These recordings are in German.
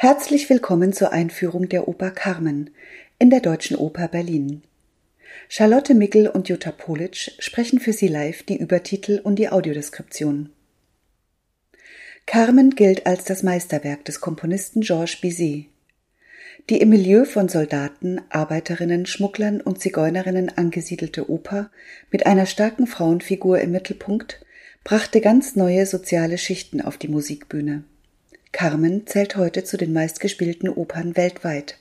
Herzlich willkommen zur Einführung der Oper Carmen in der Deutschen Oper Berlin. Charlotte Mickel und Jutta Politsch sprechen für Sie live die Übertitel und die Audiodeskription. Carmen gilt als das Meisterwerk des Komponisten Georges Bizet. Die im Milieu von Soldaten, Arbeiterinnen, Schmugglern und Zigeunerinnen angesiedelte Oper mit einer starken Frauenfigur im Mittelpunkt brachte ganz neue soziale Schichten auf die Musikbühne. Carmen zählt heute zu den meistgespielten Opern weltweit.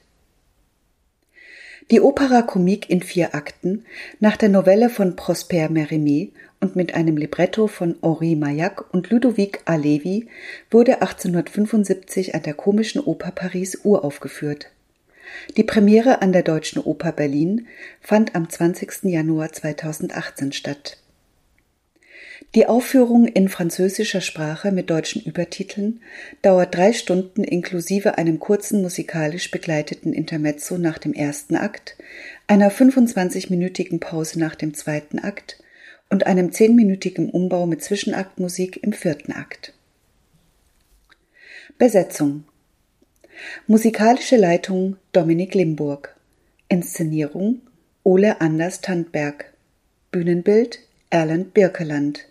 Die Opera Comique in vier Akten, nach der Novelle von Prosper Mérimée und mit einem Libretto von Henri Maillac und Ludovic Alevi, wurde 1875 an der Komischen Oper Paris uraufgeführt. Die Premiere an der Deutschen Oper Berlin fand am 20. Januar 2018 statt. Die Aufführung in französischer Sprache mit deutschen Übertiteln dauert drei Stunden inklusive einem kurzen musikalisch begleiteten Intermezzo nach dem ersten Akt, einer 25-minütigen Pause nach dem zweiten Akt und einem zehnminütigen Umbau mit Zwischenaktmusik im vierten Akt. Besetzung. Musikalische Leitung Dominik Limburg. Inszenierung Ole Anders Tandberg. Bühnenbild Erland Birkeland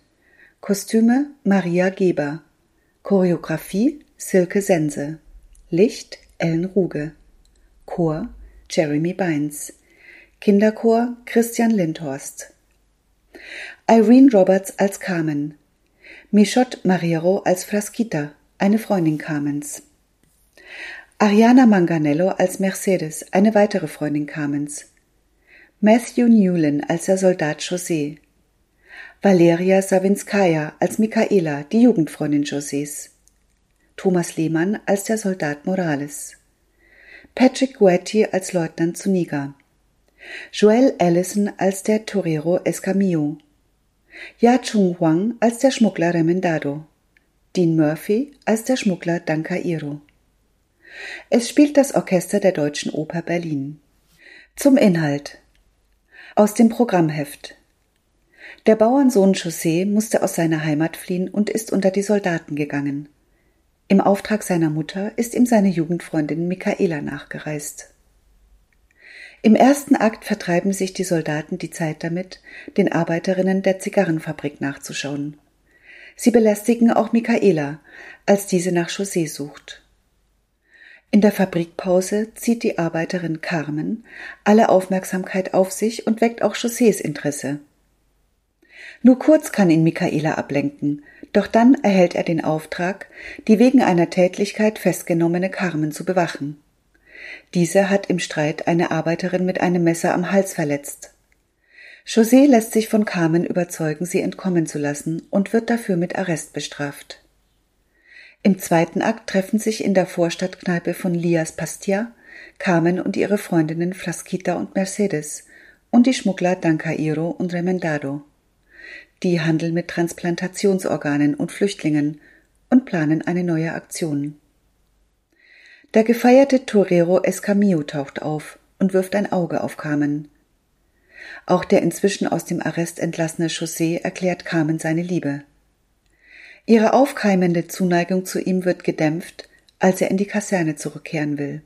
Kostüme Maria Geber. Choreografie Silke Sense. Licht Ellen Ruge. Chor Jeremy Bynes. Kinderchor Christian Lindhorst. Irene Roberts als Carmen. Michot Mariero als Frasquita, eine Freundin Carmens. Ariana Manganello als Mercedes, eine weitere Freundin Carmens. Matthew Newlin als der Soldat José. Valeria Sawinskaja als Michaela, die Jugendfreundin Josés, Thomas Lehmann als der Soldat Morales, Patrick Guetti als Leutnant Zuniga, Joel Allison als der Torero Escamillo, Ya Chung Huang als der Schmuggler Remendado, Dean Murphy als der Schmuggler Dankairo. Es spielt das Orchester der Deutschen Oper Berlin. Zum Inhalt. Aus dem Programmheft der Bauernsohn José musste aus seiner Heimat fliehen und ist unter die Soldaten gegangen. Im Auftrag seiner Mutter ist ihm seine Jugendfreundin Michaela nachgereist. Im ersten Akt vertreiben sich die Soldaten die Zeit damit, den Arbeiterinnen der Zigarrenfabrik nachzuschauen. Sie belästigen auch Michaela, als diese nach José sucht. In der Fabrikpause zieht die Arbeiterin Carmen alle Aufmerksamkeit auf sich und weckt auch Josés Interesse. Nur kurz kann ihn Michaela ablenken, doch dann erhält er den Auftrag, die wegen einer Tätlichkeit festgenommene Carmen zu bewachen. Diese hat im Streit eine Arbeiterin mit einem Messer am Hals verletzt. José lässt sich von Carmen überzeugen, sie entkommen zu lassen und wird dafür mit Arrest bestraft. Im zweiten Akt treffen sich in der Vorstadtkneipe von Lias Pastia Carmen und ihre Freundinnen Frasquita und Mercedes und die Schmuggler Dancairo und Remendado die handeln mit Transplantationsorganen und Flüchtlingen und planen eine neue Aktion. Der gefeierte Torero Escamillo taucht auf und wirft ein Auge auf Carmen. Auch der inzwischen aus dem Arrest entlassene José erklärt Carmen seine Liebe. Ihre aufkeimende Zuneigung zu ihm wird gedämpft, als er in die Kaserne zurückkehren will.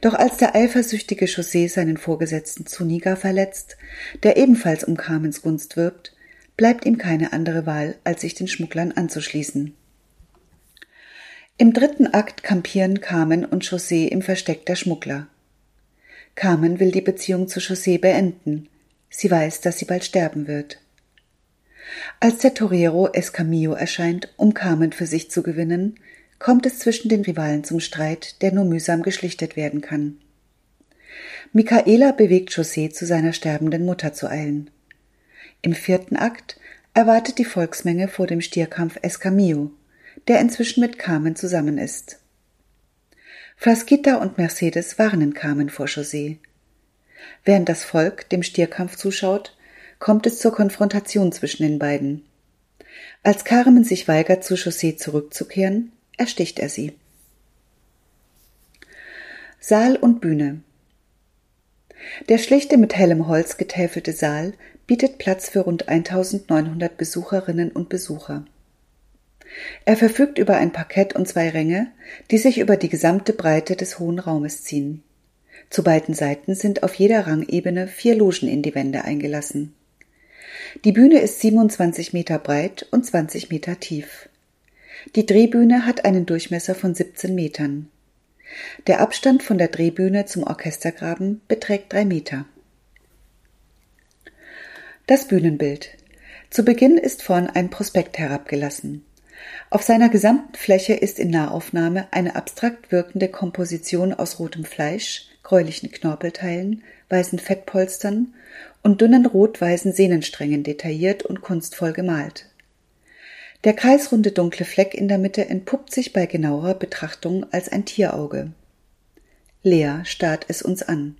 Doch als der eifersüchtige José seinen Vorgesetzten Zuniga verletzt, der ebenfalls um Carmens Gunst wirbt, bleibt ihm keine andere Wahl, als sich den Schmugglern anzuschließen. Im dritten Akt kampieren Carmen und José im Versteck der Schmuggler. Carmen will die Beziehung zu José beenden. Sie weiß, dass sie bald sterben wird. Als der Torero Escamillo erscheint, um Carmen für sich zu gewinnen, kommt es zwischen den Rivalen zum Streit, der nur mühsam geschlichtet werden kann. Michaela bewegt José zu seiner sterbenden Mutter zu eilen. Im vierten Akt erwartet die Volksmenge vor dem Stierkampf Escamillo, der inzwischen mit Carmen zusammen ist. Frasquita und Mercedes warnen Carmen vor José. Während das Volk dem Stierkampf zuschaut, kommt es zur Konfrontation zwischen den beiden. Als Carmen sich weigert, zu José zurückzukehren, ersticht er sie. Saal und Bühne Der schlichte mit hellem Holz getäfelte Saal bietet Platz für rund 1900 Besucherinnen und Besucher. Er verfügt über ein Parkett und zwei Ränge, die sich über die gesamte Breite des hohen Raumes ziehen. Zu beiden Seiten sind auf jeder Rangebene vier Logen in die Wände eingelassen. Die Bühne ist 27 Meter breit und 20 Meter tief. Die Drehbühne hat einen Durchmesser von 17 Metern. Der Abstand von der Drehbühne zum Orchestergraben beträgt drei Meter. Das Bühnenbild. Zu Beginn ist vorn ein Prospekt herabgelassen. Auf seiner gesamten Fläche ist in Nahaufnahme eine abstrakt wirkende Komposition aus rotem Fleisch, gräulichen Knorpelteilen, weißen Fettpolstern und dünnen rot-weißen Sehnensträngen detailliert und kunstvoll gemalt. Der kreisrunde dunkle Fleck in der Mitte entpuppt sich bei genauerer Betrachtung als ein Tierauge. Leer starrt es uns an.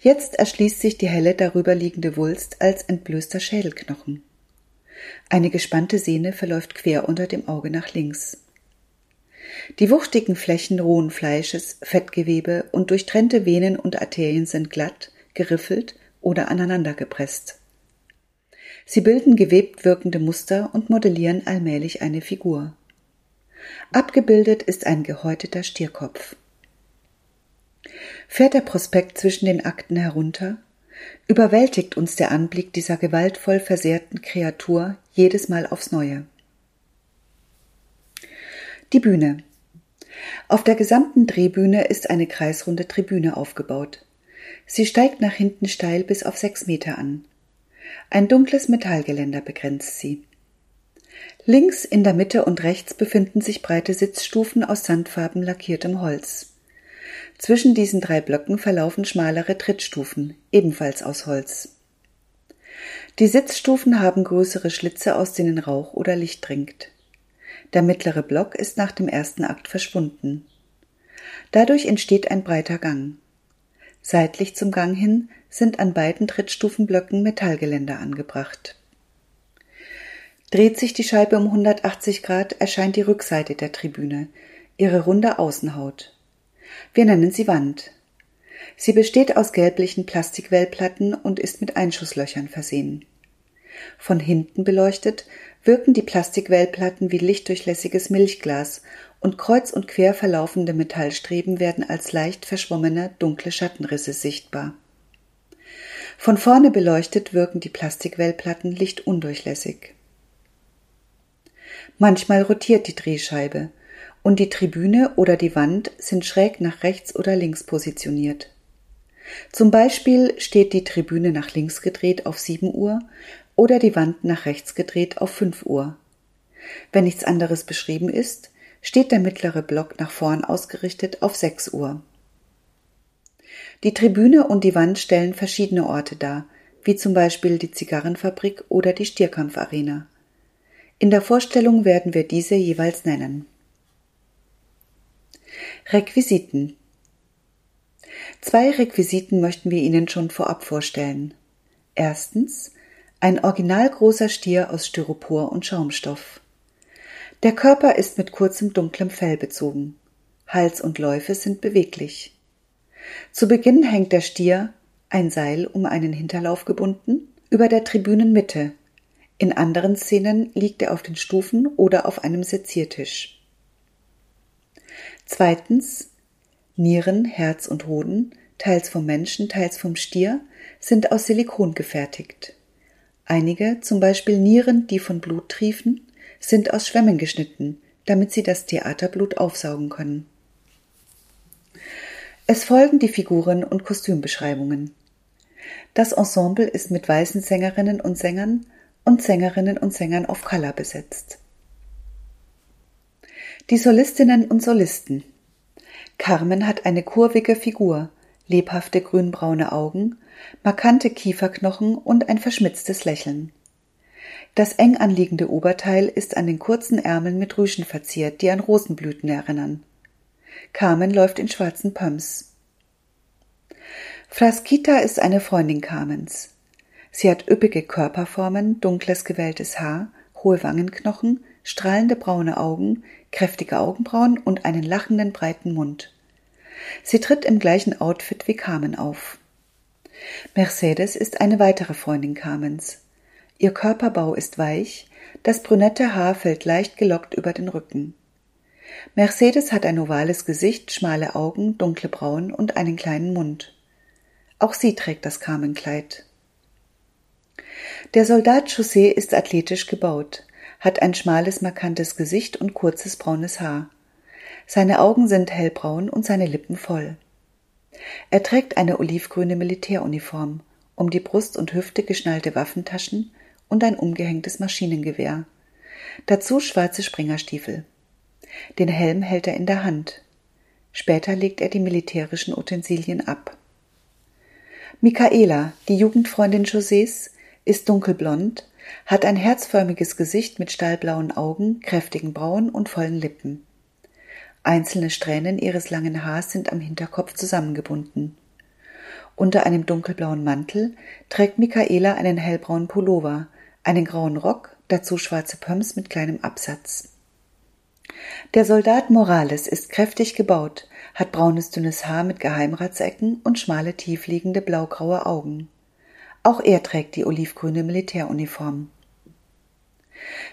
Jetzt erschließt sich die helle darüber liegende Wulst als entblößter Schädelknochen. Eine gespannte Sehne verläuft quer unter dem Auge nach links. Die wuchtigen Flächen rohen Fleisches, Fettgewebe und durchtrennte Venen und Arterien sind glatt, geriffelt oder aneinandergepresst. Sie bilden gewebt wirkende Muster und modellieren allmählich eine Figur. Abgebildet ist ein gehäuteter Stierkopf. Fährt der Prospekt zwischen den Akten herunter, überwältigt uns der Anblick dieser gewaltvoll versehrten Kreatur jedes Mal aufs Neue. Die Bühne. Auf der gesamten Drehbühne ist eine kreisrunde Tribüne aufgebaut. Sie steigt nach hinten steil bis auf sechs Meter an. Ein dunkles Metallgeländer begrenzt sie. Links in der Mitte und rechts befinden sich breite Sitzstufen aus sandfarben lackiertem Holz. Zwischen diesen drei Blöcken verlaufen schmalere Trittstufen, ebenfalls aus Holz. Die Sitzstufen haben größere Schlitze, aus denen Rauch oder Licht dringt. Der mittlere Block ist nach dem ersten Akt verschwunden. Dadurch entsteht ein breiter Gang. Seitlich zum Gang hin sind an beiden Trittstufenblöcken Metallgeländer angebracht. Dreht sich die Scheibe um 180 Grad, erscheint die Rückseite der Tribüne, ihre runde Außenhaut. Wir nennen sie Wand. Sie besteht aus gelblichen Plastikwellplatten und ist mit Einschusslöchern versehen. Von hinten beleuchtet wirken die Plastikwellplatten wie lichtdurchlässiges Milchglas und kreuz und quer verlaufende Metallstreben werden als leicht verschwommene dunkle Schattenrisse sichtbar. Von vorne beleuchtet wirken die Plastikwellplatten lichtundurchlässig. Manchmal rotiert die Drehscheibe und die Tribüne oder die Wand sind schräg nach rechts oder links positioniert. Zum Beispiel steht die Tribüne nach links gedreht auf 7 Uhr oder die Wand nach rechts gedreht auf 5 Uhr. Wenn nichts anderes beschrieben ist, steht der mittlere Block nach vorn ausgerichtet auf 6 Uhr. Die Tribüne und die Wand stellen verschiedene Orte dar, wie zum Beispiel die Zigarrenfabrik oder die Stierkampfarena. In der Vorstellung werden wir diese jeweils nennen. Requisiten Zwei Requisiten möchten wir Ihnen schon vorab vorstellen. Erstens ein original großer Stier aus Styropor und Schaumstoff. Der Körper ist mit kurzem dunklem Fell bezogen. Hals und Läufe sind beweglich. Zu Beginn hängt der Stier, ein Seil um einen Hinterlauf gebunden, über der Tribünenmitte. In anderen Szenen liegt er auf den Stufen oder auf einem Seziertisch. Zweitens Nieren, Herz und Hoden, teils vom Menschen, teils vom Stier, sind aus Silikon gefertigt. Einige, zum Beispiel Nieren, die von Blut triefen, sind aus Schwämmen geschnitten, damit sie das Theaterblut aufsaugen können. Es folgen die Figuren und Kostümbeschreibungen. Das Ensemble ist mit weißen Sängerinnen und Sängern und Sängerinnen und Sängern auf Color besetzt. Die Solistinnen und Solisten. Carmen hat eine kurvige Figur, lebhafte grünbraune Augen, markante Kieferknochen und ein verschmitztes Lächeln. Das eng anliegende Oberteil ist an den kurzen Ärmeln mit Rüschen verziert, die an Rosenblüten erinnern. Carmen läuft in schwarzen Pumps. Frasquita ist eine Freundin Carmens. Sie hat üppige Körperformen, dunkles gewelltes Haar, hohe Wangenknochen, strahlende braune Augen, kräftige Augenbrauen und einen lachenden breiten Mund. Sie tritt im gleichen Outfit wie Carmen auf. Mercedes ist eine weitere Freundin Carmens. Ihr Körperbau ist weich, Das brünette Haar fällt leicht gelockt über den Rücken. Mercedes hat ein ovales Gesicht, schmale Augen, dunkle Brauen und einen kleinen Mund. Auch sie trägt das Carmenkleid. Der Soldat José ist athletisch gebaut, hat ein schmales, markantes Gesicht und kurzes braunes Haar. Seine Augen sind hellbraun und seine Lippen voll. Er trägt eine olivgrüne Militäruniform, um die Brust und Hüfte geschnallte Waffentaschen und ein umgehängtes Maschinengewehr. Dazu schwarze Springerstiefel. Den Helm hält er in der Hand. Später legt er die militärischen Utensilien ab. Michaela, die Jugendfreundin Josés, ist dunkelblond, hat ein herzförmiges Gesicht mit stahlblauen Augen, kräftigen Brauen und vollen Lippen. Einzelne Strähnen ihres langen Haars sind am Hinterkopf zusammengebunden. Unter einem dunkelblauen Mantel trägt Michaela einen hellbraunen Pullover, einen grauen Rock, dazu schwarze Pumps mit kleinem Absatz. Der Soldat Morales ist kräftig gebaut, hat braunes dünnes Haar mit Geheimratsecken und schmale tiefliegende blaugraue Augen. Auch er trägt die olivgrüne Militäruniform.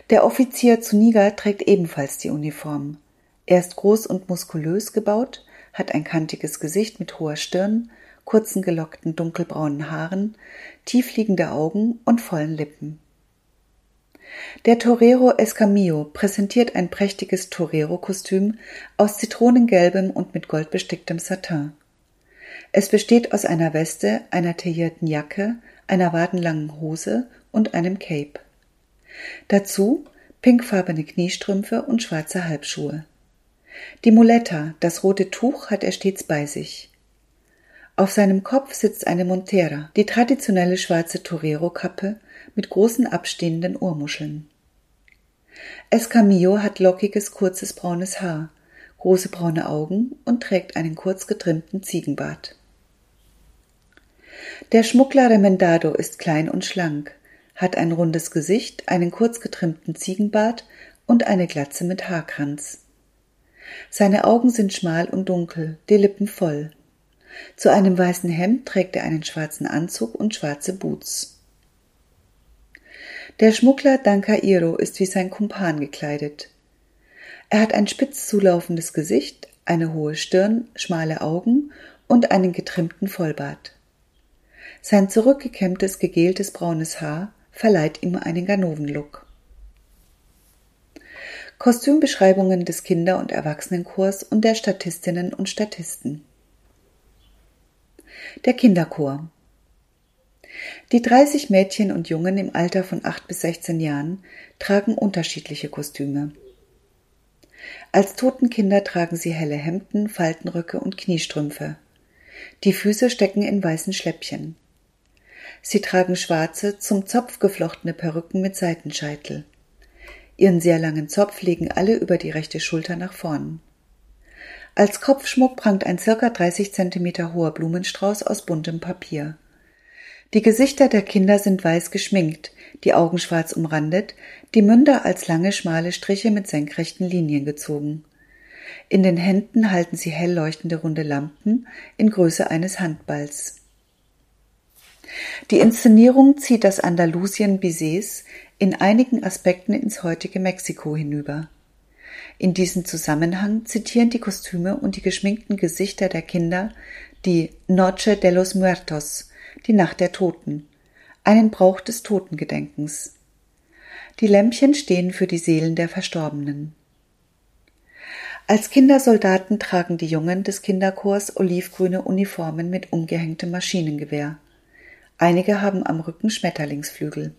Der Offizier Zuniga trägt ebenfalls die Uniform. Er ist groß und muskulös gebaut, hat ein kantiges Gesicht mit hoher Stirn, kurzen gelockten dunkelbraunen Haaren, tiefliegende Augen und vollen Lippen. Der Torero Escamillo präsentiert ein prächtiges Torero-Kostüm aus zitronengelbem und mit Gold besticktem Satin. Es besteht aus einer Weste, einer taillierten Jacke, einer wadenlangen Hose und einem Cape. Dazu pinkfarbene Kniestrümpfe und schwarze Halbschuhe. Die Muletta, das rote Tuch, hat er stets bei sich. Auf seinem Kopf sitzt eine Montera, die traditionelle schwarze Torero-Kappe mit großen abstehenden Ohrmuscheln. Escamillo hat lockiges, kurzes braunes Haar, große braune Augen und trägt einen kurz getrimmten Ziegenbart. Der Schmuggler Remendado ist klein und schlank, hat ein rundes Gesicht, einen kurz getrimmten Ziegenbart und eine Glatze mit Haarkranz. Seine Augen sind schmal und dunkel, die Lippen voll. Zu einem weißen Hemd trägt er einen schwarzen Anzug und schwarze Boots. Der Schmuggler Dankairo ist wie sein Kumpan gekleidet. Er hat ein spitz zulaufendes Gesicht, eine hohe Stirn, schmale Augen und einen getrimmten Vollbart. Sein zurückgekämmtes, gegeltes braunes Haar verleiht ihm einen Ganovenlook. Kostümbeschreibungen des Kinder- und Erwachsenenchors und der Statistinnen und Statisten. Der Kinderchor. Die 30 Mädchen und Jungen im Alter von 8 bis 16 Jahren tragen unterschiedliche Kostüme. Als Totenkinder tragen sie helle Hemden, Faltenröcke und Kniestrümpfe. Die Füße stecken in weißen Schläppchen. Sie tragen schwarze, zum Zopf geflochtene Perücken mit Seitenscheitel. Ihren sehr langen Zopf legen alle über die rechte Schulter nach vorn. Als Kopfschmuck prangt ein circa 30 Zentimeter hoher Blumenstrauß aus buntem Papier. Die Gesichter der Kinder sind weiß geschminkt, die Augen schwarz umrandet, die Münder als lange schmale Striche mit senkrechten Linien gezogen. In den Händen halten sie hell leuchtende runde Lampen in Größe eines Handballs. Die Inszenierung zieht das Andalusien Bizets in einigen Aspekten ins heutige Mexiko hinüber. In diesem Zusammenhang zitieren die Kostüme und die geschminkten Gesichter der Kinder die Noche de los Muertos, die Nacht der Toten, einen Brauch des Totengedenkens. Die Lämpchen stehen für die Seelen der Verstorbenen. Als Kindersoldaten tragen die Jungen des Kinderchors olivgrüne Uniformen mit umgehängtem Maschinengewehr. Einige haben am Rücken Schmetterlingsflügel.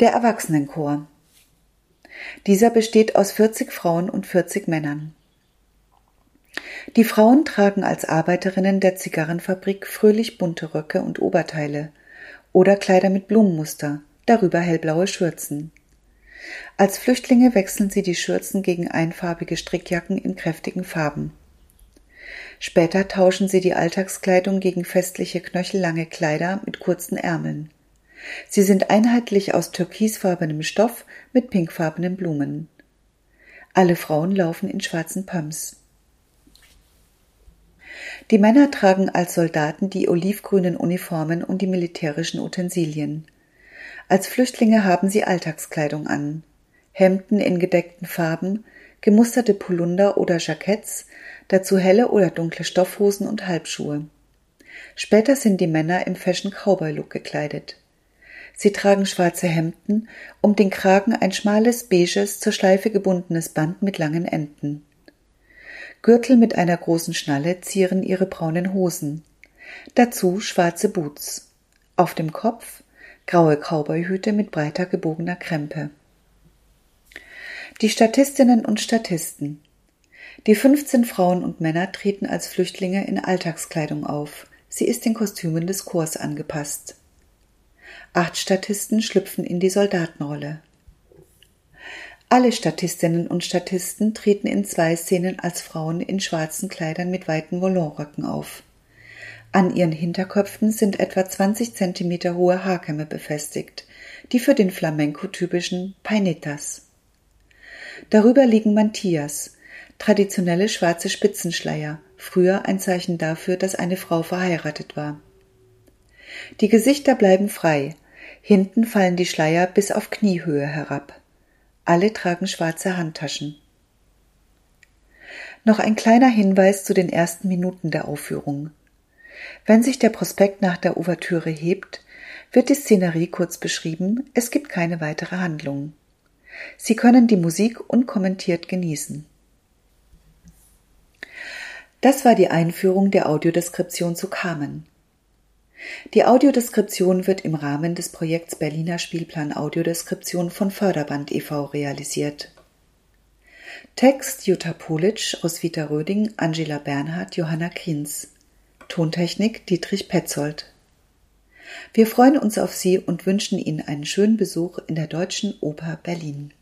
Der Erwachsenenchor. Dieser besteht aus 40 Frauen und 40 Männern. Die Frauen tragen als Arbeiterinnen der Zigarrenfabrik fröhlich bunte Röcke und Oberteile oder Kleider mit Blumenmuster, darüber hellblaue Schürzen. Als Flüchtlinge wechseln sie die Schürzen gegen einfarbige Strickjacken in kräftigen Farben. Später tauschen sie die Alltagskleidung gegen festliche knöchellange Kleider mit kurzen Ärmeln. Sie sind einheitlich aus türkisfarbenem Stoff mit pinkfarbenen Blumen. Alle Frauen laufen in schwarzen Pumps. Die Männer tragen als Soldaten die olivgrünen Uniformen und die militärischen Utensilien. Als Flüchtlinge haben sie Alltagskleidung an. Hemden in gedeckten Farben, gemusterte Polunder oder Jacketts, dazu helle oder dunkle Stoffhosen und Halbschuhe. Später sind die Männer im Fashion Cowboy Look gekleidet. Sie tragen schwarze Hemden, um den Kragen ein schmales, beiges, zur Schleife gebundenes Band mit langen Enden. Gürtel mit einer großen Schnalle zieren ihre braunen Hosen. Dazu schwarze Boots. Auf dem Kopf graue Cowboyhüte mit breiter gebogener Krempe. Die Statistinnen und Statisten. Die 15 Frauen und Männer treten als Flüchtlinge in Alltagskleidung auf. Sie ist den Kostümen des Chors angepasst. Acht Statisten schlüpfen in die Soldatenrolle. Alle Statistinnen und Statisten treten in zwei Szenen als Frauen in schwarzen Kleidern mit weiten Volonröcken auf. An ihren Hinterköpfen sind etwa 20 Zentimeter hohe Haarkämme befestigt, die für den Flamenco typischen Painetas. Darüber liegen Mantillas, traditionelle schwarze Spitzenschleier, früher ein Zeichen dafür, dass eine Frau verheiratet war. Die Gesichter bleiben frei, hinten fallen die Schleier bis auf Kniehöhe herab. Alle tragen schwarze Handtaschen. Noch ein kleiner Hinweis zu den ersten Minuten der Aufführung. Wenn sich der Prospekt nach der Ouvertüre hebt, wird die Szenerie kurz beschrieben, es gibt keine weitere Handlung. Sie können die Musik unkommentiert genießen. Das war die Einführung der Audiodeskription zu Carmen. Die Audiodeskription wird im Rahmen des Projekts Berliner Spielplan Audiodeskription von Förderband e.V. realisiert. Text Jutta Politsch, Roswitha Röding, Angela Bernhard, Johanna Kriens. Tontechnik Dietrich Petzold. Wir freuen uns auf Sie und wünschen Ihnen einen schönen Besuch in der Deutschen Oper Berlin.